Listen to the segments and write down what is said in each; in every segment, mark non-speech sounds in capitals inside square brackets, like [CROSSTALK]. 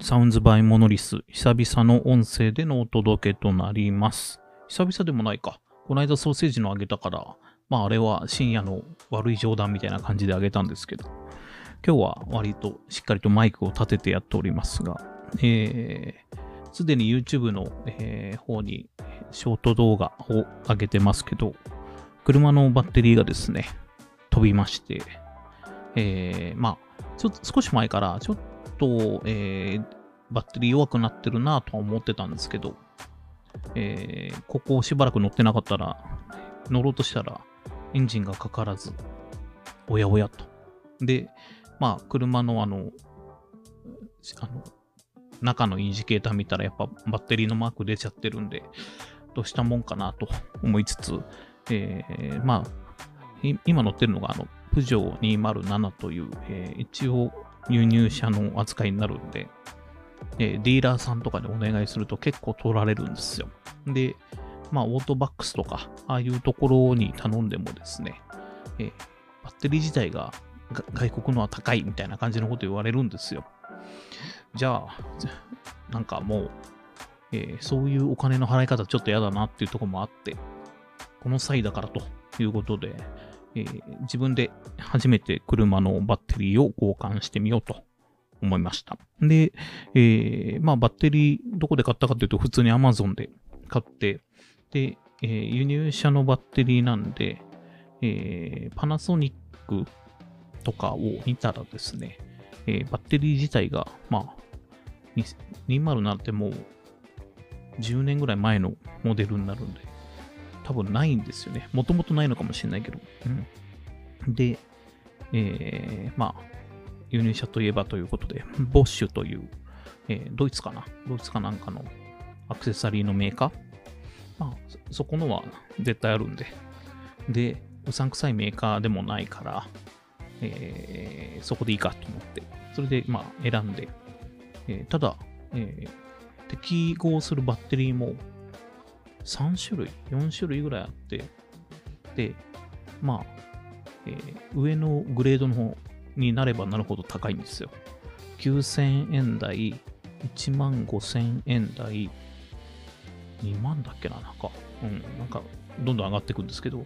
サウンズバイモノリス、久々の音声でのお届けとなります。久々でもないか。この間ソーセージのあげたから、まああれは深夜の悪い冗談みたいな感じであげたんですけど、今日は割としっかりとマイクを立ててやっておりますが、えー、すでに YouTube の、えー方にショート動画を上げてますけど、車のバッテリーがですね、飛びまして、えー、まあ、ちょっと少し前から、ちょっと、えーバッテリー弱くなってるなとは思ってたんですけど、えーここしばらく乗ってなかったら、乗ろうとしたら、エンジンがかからず、おやおやと。で、まあ、車のあの、あの、中のインジケーター見たら、やっぱバッテリーのマーク出ちゃってるんで、どうしたもんかなと思いつつ、えーまあ、今乗ってるのが、あの、プジョー207という、えー一応輸入車の扱いになるんで、えディーラーさんとかでお願いすると結構取られるんですよ。で、まあ、オートバックスとか、ああいうところに頼んでもですね、えバッテリー自体が外国のは高いみたいな感じのこと言われるんですよ。じゃあ、なんかもう、えーそういうお金の払い方ちょっと嫌だなっていうとこもあって、この際だからということで、えー自分で初めて車のバッテリーを交換してみようと思いました。で、えーまあバッテリーどこで買ったかというと普通に Amazon で買って、で、えー輸入車のバッテリーなんで、えーパナソニックとかを見たらですね、えーバッテリー自体が、まあ、207ってもう10年ぐらい前のモデルになるんで、多分ないんですよね。もともとないのかもしれないけど。うん、で、えーまあ、輸入車といえばということで、ボッシュという、えードイツかな？ドイツかなんかのアクセサリーのメーカー？まあ、そそこのは絶対あるんで。で、うさんくさいメーカーでもないから、えーそこでいいかと思って、それで、まあ、選んで、えーただ、えー適合するバッテリーも3種類、4種類ぐらいあって、で、まあ、えー上のグレードの方になればなるほど高いんですよ。9000円台、1万5000円台、2万だっけな、なんか、うん、なんか、どんどん上がっていくんですけど、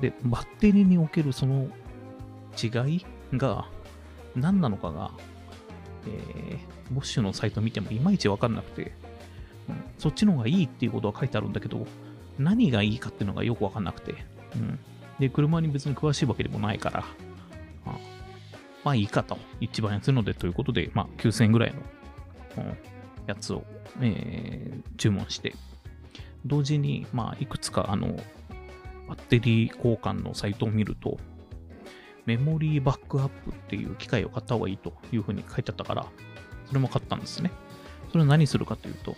で、バッテリーにおけるその違いが何なのかが、えー、ボッシュのサイト見てもいまいちわかんなくて、そっちの方がいいっていうことは書いてあるんだけど、何がいいかっていうのがよくわかんなくて、うん。で、車に別に詳しいわけでもないから、あまあいいかと。一番安いのでということで、まあ9000円ぐらいの、うんやつを、えー注文して、同時に、まあいくつかあの、バッテリー交換のサイトを見ると、メモリーバックアップっていう機械を買った方がいいというふうに書いてあったから、それも買ったんですね。それは何するかというと、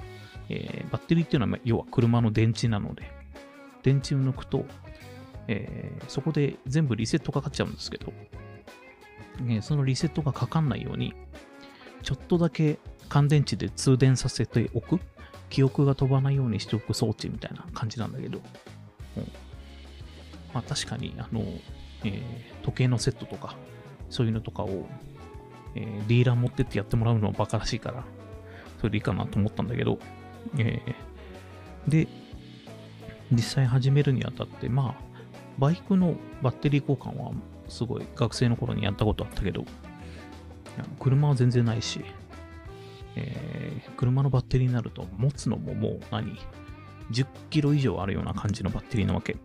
えーバッテリーっていうのは要は車の電池なので、電池を抜くと、えーそこで全部リセットかかっちゃうんですけど、えそのリセットがかかんないように、ちょっとだけ乾電池で通電させておく、記憶が飛ばないようにしておく装置みたいな感じなんだけど、うん。まあ確かに、あの、えー時計のセットとか、そういうのとかを、えーディーラー持ってってやってもらうのはバカらしいから、それでいいかなと思ったんだけど、えーで、実際始めるにあたって、まあ、バイクのバッテリー交換はすごい学生の頃にやったことあったけど、車は全然ないし、えー車のバッテリーになると持つのももう何 ?10 キロ以上あるような感じのバッテリーなわけ。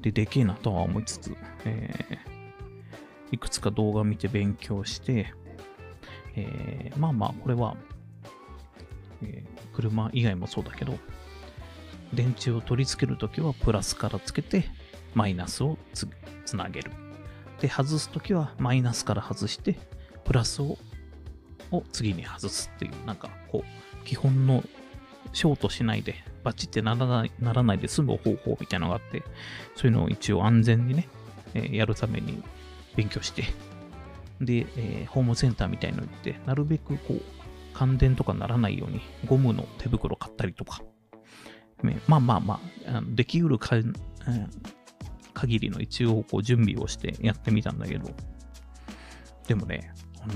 で、でけえなとは思いつつ、えーいくつか動画見て勉強して、えーまあまあ、これは、え車以外もそうだけど、電池を取り付けるときはプラスからつけて、マイナスをつつなげる。で、外すときはマイナスから外して、プラスをを次に外すっていう、なんかこう、基本のショートしないで、バチってならないならないで済む方法みたいなのがあって、そういうのを一応安全にね、えーやるために勉強して、で、えーホームセンターみたいの行って、なるべくこう、感電とかならないように、ゴムの手袋買ったりとか、ねまあまあまあ、あのできうるか、うん限りの一応こう準備をしてやってみたんだけど、でもね、あの、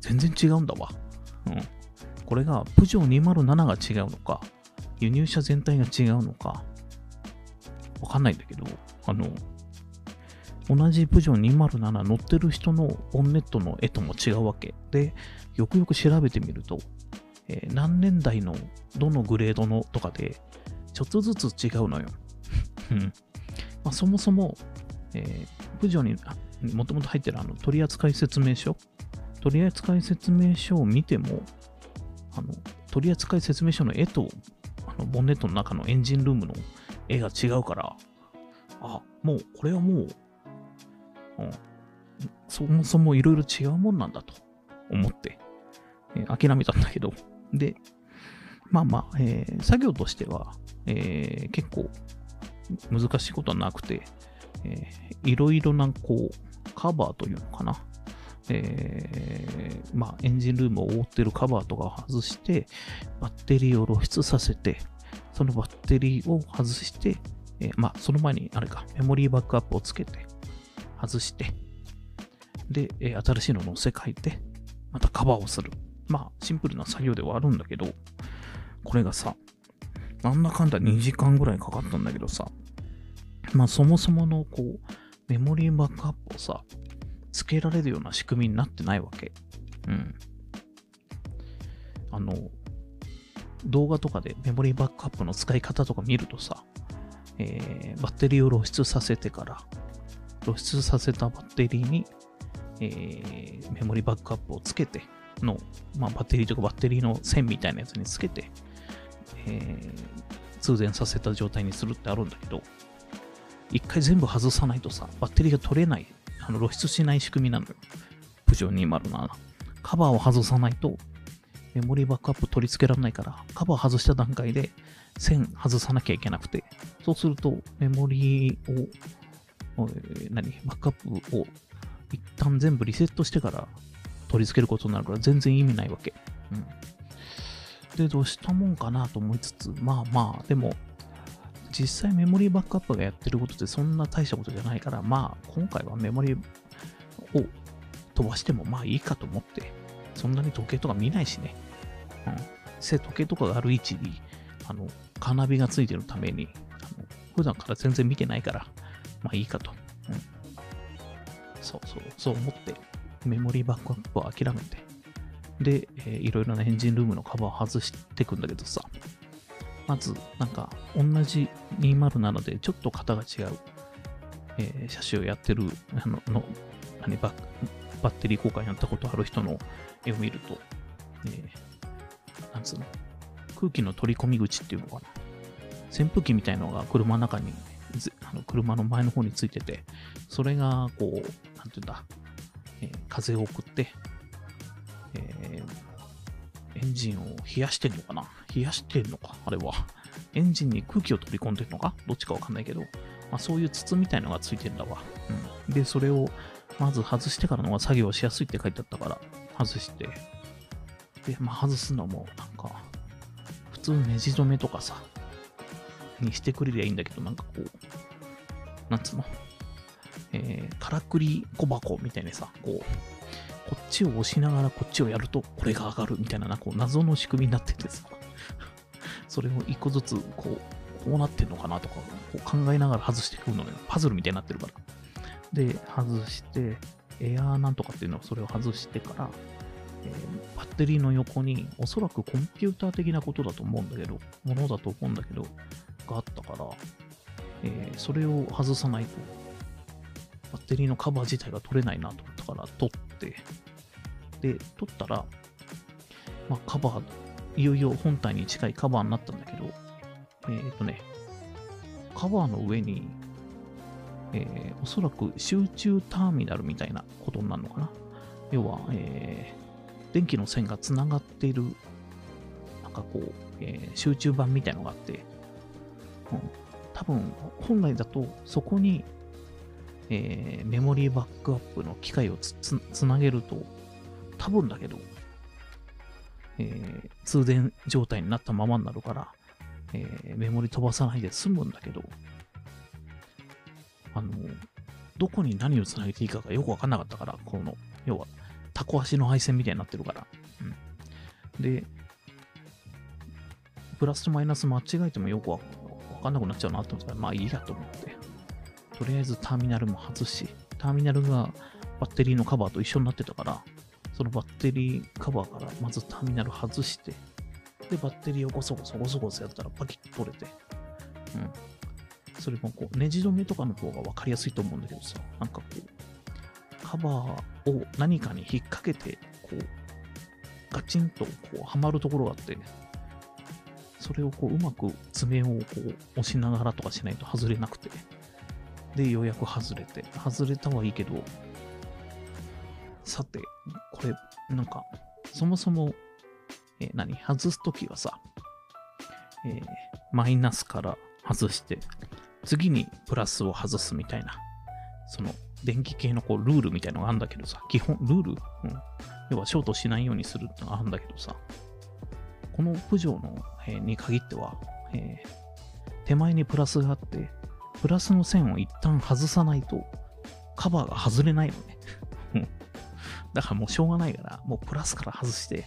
全然違うんだわ。うん。これが、プジョー207が違うのか、輸入車全体が違うのか、わかんないんだけど、あの、同じプジョー207乗ってる人のボンネットの絵とも違うわけ。で、よくよく調べてみると、えー、何年代のどのグレードのとかで、ちょっとずつ違うのよ。まあ、そもそも、えー、プジョにもともと入ってるあの取扱説明書？取扱説明書を見ても、あの取扱説明書の絵とあのボンネットの中のエンジンルームの絵が違うから、あ、もうこれはもう、うん、そもそもいろいろ違うもんなんだと思って、え、諦めたんだけど、で、まあまあ、えー、作業としては、えー、結構難しいことはなくて、えー、いろいろなこうカバーというのかな、えー、まあ、エンジンルームを覆ってるカバーとかを外して、バッテリーを露出させて、そのバッテリーを外して、えー、まあ、その前に、あれか、メモリーバックアップをつけて、外して、で、えー、新しいのを乗せ替えて、またカバーをする。まあ、シンプルな作業ではあるんだけど、これがさ、なんだかんだ2時間ぐらいかかったんだけどさ、まあそもそものこう、メモリーバックアップをさ、つけられるような仕組みになってないわけ。うん。あの、動画とかでメモリーバックアップの使い方とか見るとさ、えー、バッテリーを露出させてから、露出させたバッテリーに、えー、メモリーバックアップをつけての、まあ、バッテリーとかバッテリーの線みたいなやつにつけて、えー、通電させた状態にするってあるんだけど、一回全部外さないとさ、バッテリーが取れない、あの露出しない仕組みなのよ。プジョー207。カバーを外さないと、メモリーバックアップ取り付けられないから、カバー外した段階で線外さなきゃいけなくて、そうするとメモリーを、えー、何、バックアップを一旦全部リセットしてから取り付けることになるから全然意味ないわけ。うん。で、どうしたもんかなと思いつつ、まあまあ、でも、実際メモリーバックアップがやってることってそんな大したことじゃないから、まあ、今回はメモリーを飛ばしてもまあいいかと思って、そんなに時計とか見ないしね。うん。せ時計とかがある位置に、あの、カーナビがついてるために、あの普段から全然見てないから、まあいいかと。うん。そうそう、そう思って、メモリーバックアップを諦めて、で、えー、いろいろなエンジンルームのカバーを外していくんだけどさ、まず、なんか、同じ207でちょっと型が違う、えー、車種をやってる、あの、の何ババッテリー交換やったことある人の絵を見ると、えー、なんつうの、空気の取り込み口っていうのかな？扇風機みたいのが車の中に、あの車の前の方についてて、それが、こう、なんていうんだ、風を送って、えー、エンジンを冷やしてんのかな？冷やしてんのか？あれは。エンジンに空気を取り込んでるのか？どっちかわかんないけど、まあ、そういう筒みたいのがついてんだわ。うん。で、それをまず外してからのが作業しやすいって書いてあったから、外して。で、まあ、外すのも、なんか、普通ネジ止めとかさ、にしてくれりゃいいんだけど、なんかこう、なんつうの？えー、からくり小箱みたいにさ、こう、こっちを押しながらこっちをやると、これが上がるみたいな、なこう謎の仕組みになっててさ、[LAUGHS] それを一個ずつ、こう、こうなってんのかなとか、こう考えながら外してくるのね、パズルみたいになってるから。で、外して、エアーなんとかっていうのはそれを外してから、えー、バッテリーの横に、おそらくコンピューター的なことだと思うんだけど、ものだと思うんだけど、があったから、えー、それを外さないと、バッテリーのカバー自体が取れないなと思ったから取って、で、取ったら、まあ、カバー、いよいよ本体に近いカバーになったんだけど、えっ、ー、とね、カバーの上に、えー、おそらく集中ターミナルみたいなことになるのかな。要は、えー、電気の線がつながっている、なんかこう、えー、集中板みたいのがあって、うん、多分、本来だとそこに、えー、メモリーバックアップの機械をつなげると、多分だけど、えー、通電状態になったままになるから、えー、メモリ飛ばさないで済むんだけど、あの、どこに何をつなげていいかがよくわかんなかったから、この、要は、タ小足の配線みたいになってるから。うん、で、プラスとマイナス間違えてもよくわかんなくなっちゃうなと思ったら、まあいいやと思って。とりあえずターミナルも外し、ターミナルがバッテリーのカバーと一緒になってたから、そのバッテリーカバーからまずターミナル外して、で、バッテリーをゴソゴソゴソゴソやったらパキッと取れて、うん。それもこう、ネジ止めとかの方が分かりやすいと思うんだけどさ、なんかこう、カバーを何かに引っ掛けて、こう、ガチンとこう、はまるところがあって、それをこう、うまく爪をこう、押しながらとかしないと外れなくて、で、ようやく外れて、外れたはいいけど、さて、これ、なんか、そもそも、えー、何？外すときはさ、えー、マイナスから外して、次にプラスを外すみたいな、その電気系のこうルールみたいなのがあるんだけどさ、基本、ルール、うん、要はショートしないようにするってのがあるんだけどさ、このプジョーの、えー、に限っては、えー、手前にプラスがあって、プラスの線を一旦外さないと、カバーが外れないのね。[LAUGHS] だからもうしょうがないから、もうプラスから外して、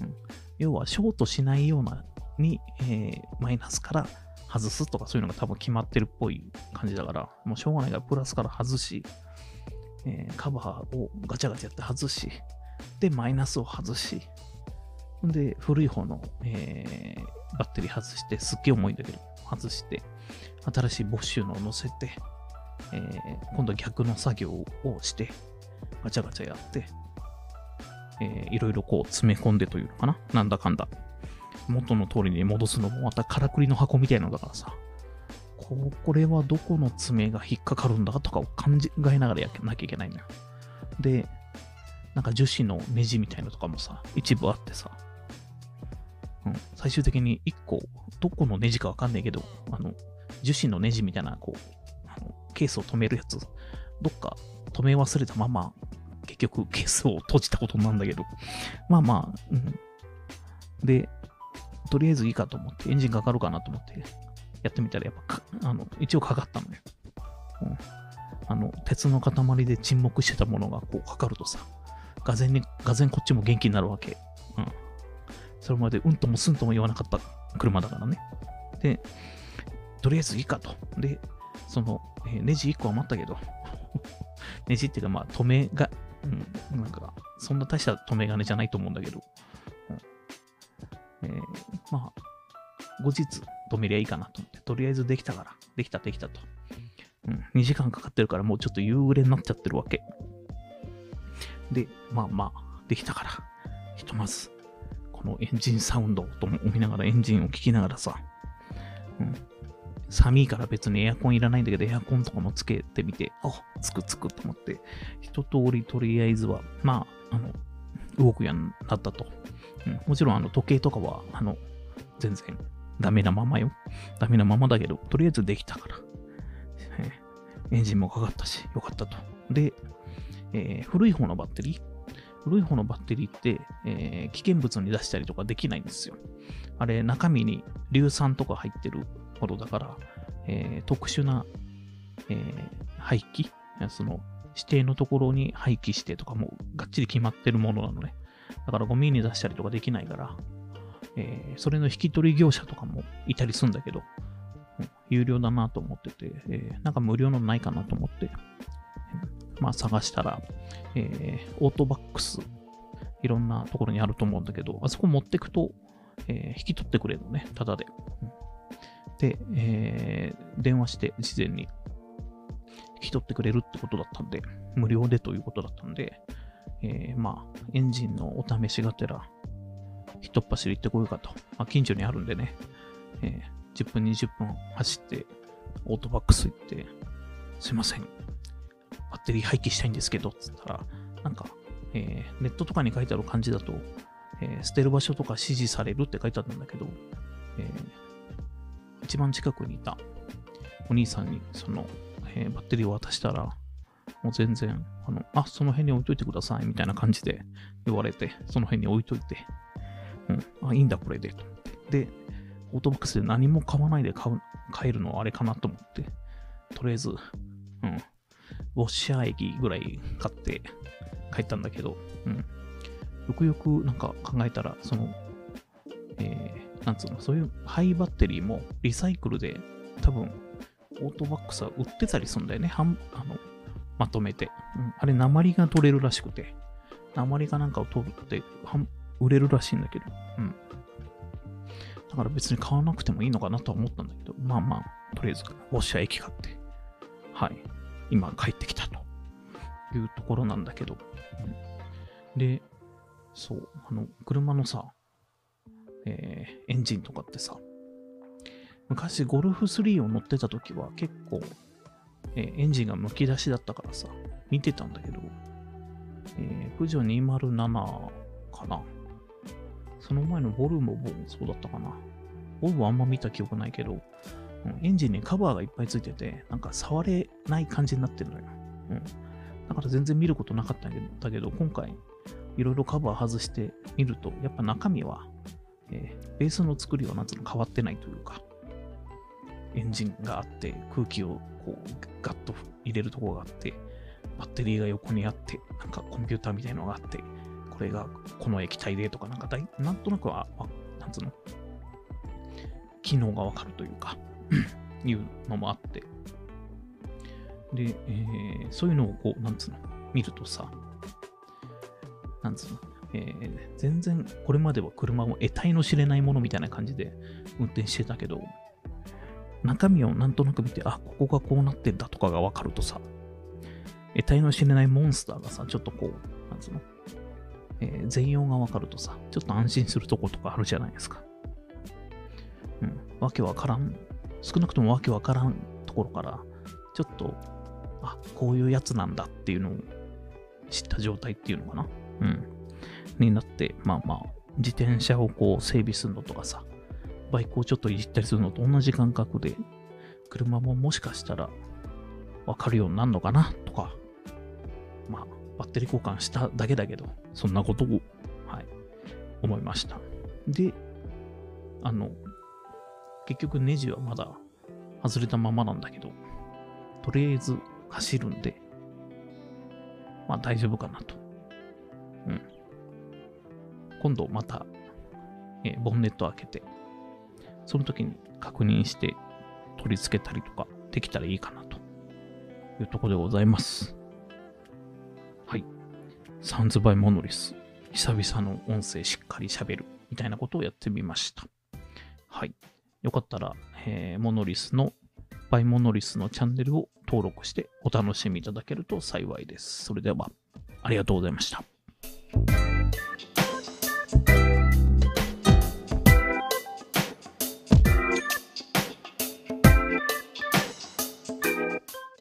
うん、要はショートしないようなに、えー、マイナスから外すとかそういうのが多分決まってるっぽい感じだから、もうしょうがないからプラスから外し、えー、カバーをガチャガチャやって外し、で、マイナスを外し、で、古い方の、えー、バッテリー外して、すっげえ重いんだけど、外して、新しいボッシュのを乗せて、えー、今度は逆の作業をして、ガチャガチャやって、えー、いろいろこう詰め込んでというのかな。なんだかんだ。元の通りに戻すのもまたからくりの箱みたいなのだからさ、これはどこの爪が引っかかるんだとかを考えながらやらなきゃいけないんだよ。で、なんか樹脂のネジみたいなのとかもさ、一部あってさ、うん、最終的に1個、どこのネジかわかんないけど、あの、樹脂のネジみたいな、こう、あのケースを止めるやつ、どっか止め忘れたまま、結局ケースを閉じたことなんだけど、まあまあ、うん。で、とりあえずいいかと思って、エンジンかかるかなと思って、やってみたら、やっぱあの、一応かかったのよ。うん。あの、鉄の塊で沈黙してたものがこうかかるとさ、がぜに、がぜこっちも元気になるわけ。うん。それまでうんともすんとも言わなかった車だからね。で、とりあえずいいかと。で、その、えー、ネジ1個余ったけど、[LAUGHS] ネジっていうか、まあ、止めが、うん、なんか、そんな大した止め金じゃないと思うんだけど、えー、まあ、後日止めりゃいいかなと思って、とりあえずできたから、できたできたと。うん、2時間かかってるからもうちょっと夕暮れになっちゃってるわけ。で、まあまあ、できたから、ひとまず、このエンジンサウンドと思いながらエンジンを聞きながらさ、うん、寒いから別にエアコンいらないんだけど、エアコンとかもつけてみて、あ、つくつくと思って、一通りとりあえずは、まあ、あの、動くようになったと。うん、もちろん、あの、時計とかは、あの、全然ダメなままよ。ダメなままだけど、とりあえずできたから。エンジンもかかったし、よかったと。で、えー、古い方のバッテリー？古い方のバッテリーって、えー、危険物に出したりとかできないんですよ。あれ、中身に硫酸とか入ってるものだから、えー、特殊な、えー、廃棄その指定のところに廃棄してとかもがっちり決まってるものなのね。だからゴミに出したりとかできないから、えー、それの引き取り業者とかもいたりするんだけど、有料だなと思ってて、えー、なんか無料のないかなと思って、まあ探したら、えー、オートバックス、いろんなところにあると思うんだけど、あそこ持ってくと、え、引き取ってくれるのね、ただで。で、えー、電話して事前に引き取ってくれるってことだったんで、無料でということだったんで、えー、まあ、エンジンのお試しがてら、一っ走り行ってこようかと。まあ、近所にあるんでね、えー、10分、20分走って、オートバックス行って、すいません、バッテリー廃棄したいんですけど、つったら、なんか、えー、ネットとかに書いてある感じだと、えー、捨てる場所とか指示されるって書いてあったんだけど、えー、一番近くにいたお兄さんに、その、えバッテリーを渡したら、もう全然、あの、あ、その辺に置いといてください、みたいな感じで言われて、その辺に置いといて、うん、あ、いいんだ、これで、と思って。で、オートバックスで何も買わないで買う、買えるのはあれかなと思って、とりあえず、うん、ウォッシャー液ぐらい買って、帰ったんだけど、うん。よくよくなんか考えたら、その、え、なんつうの、そういうハイバッテリーもリサイクルで多分、オートバックスは売ってたりするんだよね。はんあのまとめて、うん。あれ、鉛が取れるらしくて、鉛がなんかを取って売れるらしいんだけど、うん。だから別に買わなくてもいいのかなとは思ったんだけど、まあまあ、とりあえず、ウォッシャー駅買って、はい、今帰ってきたと。いうところなんだけど、うん、で、そう、あの、車のさ、えー、エンジンとかってさ、昔ゴルフ3を乗ってた時は結構、えー、エンジンがむき出しだったからさ、見てたんだけど、えー、プジョ207かな。その前のボルモもそうだったかな。ボルボあんま見た記憶ないけど、うん、エンジンにカバーがいっぱいついてて、なんか触れない感じになってるのよ。うん。だから全然見ることなかったんだけど、今回、いろいろカバー外してみると、やっぱ中身は、えー、ベースの作りはなんつうの変わってないというか、エンジンがあって、空気をこうガッと入れるところがあって、バッテリーが横にあって、なんかコンピューターみたいなのがあって、これがこの液体でとか、なんかだい、なんとなくは、なんつうの、機能がわかるというか [CLEARS THROAT] いうのもあって。で、えー、そういうのをこう、なんつうの、見るとさ、なんつうの、えー、全然これまでは車を得体の知れないものみたいな感じで運転してたけど、中身をなんとなく見て、あ、ここがこうなってんだとかがわかるとさ、得体の知れないモンスターがさ、ちょっとこう、なんつうの、えー、全容がわかるとさ、ちょっと安心するとことかあるじゃないですか。うん、わけわからん、少なくともわけわからんところから、ちょっと、あ、こういうやつなんだっていうのを知った状態っていうのかな。うん。になって、まあまあ、自転車をこう整備するのとかさ、バイクをちょっといじったりするのと同じ感覚で、車ももしかしたらわかるようになるのかなとか、まあ、バッテリー交換しただけだけど、そんなことを、はい、思いました。で、あの、結局ネジはまだ外れたままなんだけど、とりあえず走るんで、まあ大丈夫かなと。うん。今度また、え、ボンネット開けて、その時に確認して取り付けたりとかできたらいいかなというとこでございます。はい。サンズバイモノリス。久々の音声しっかり喋るみたいなことをやってみました。はい。よかったら、えー、モノリスの、バイモノリスのチャンネルを登録してお楽しみいただけると幸いです。それでは、ありがとうございました。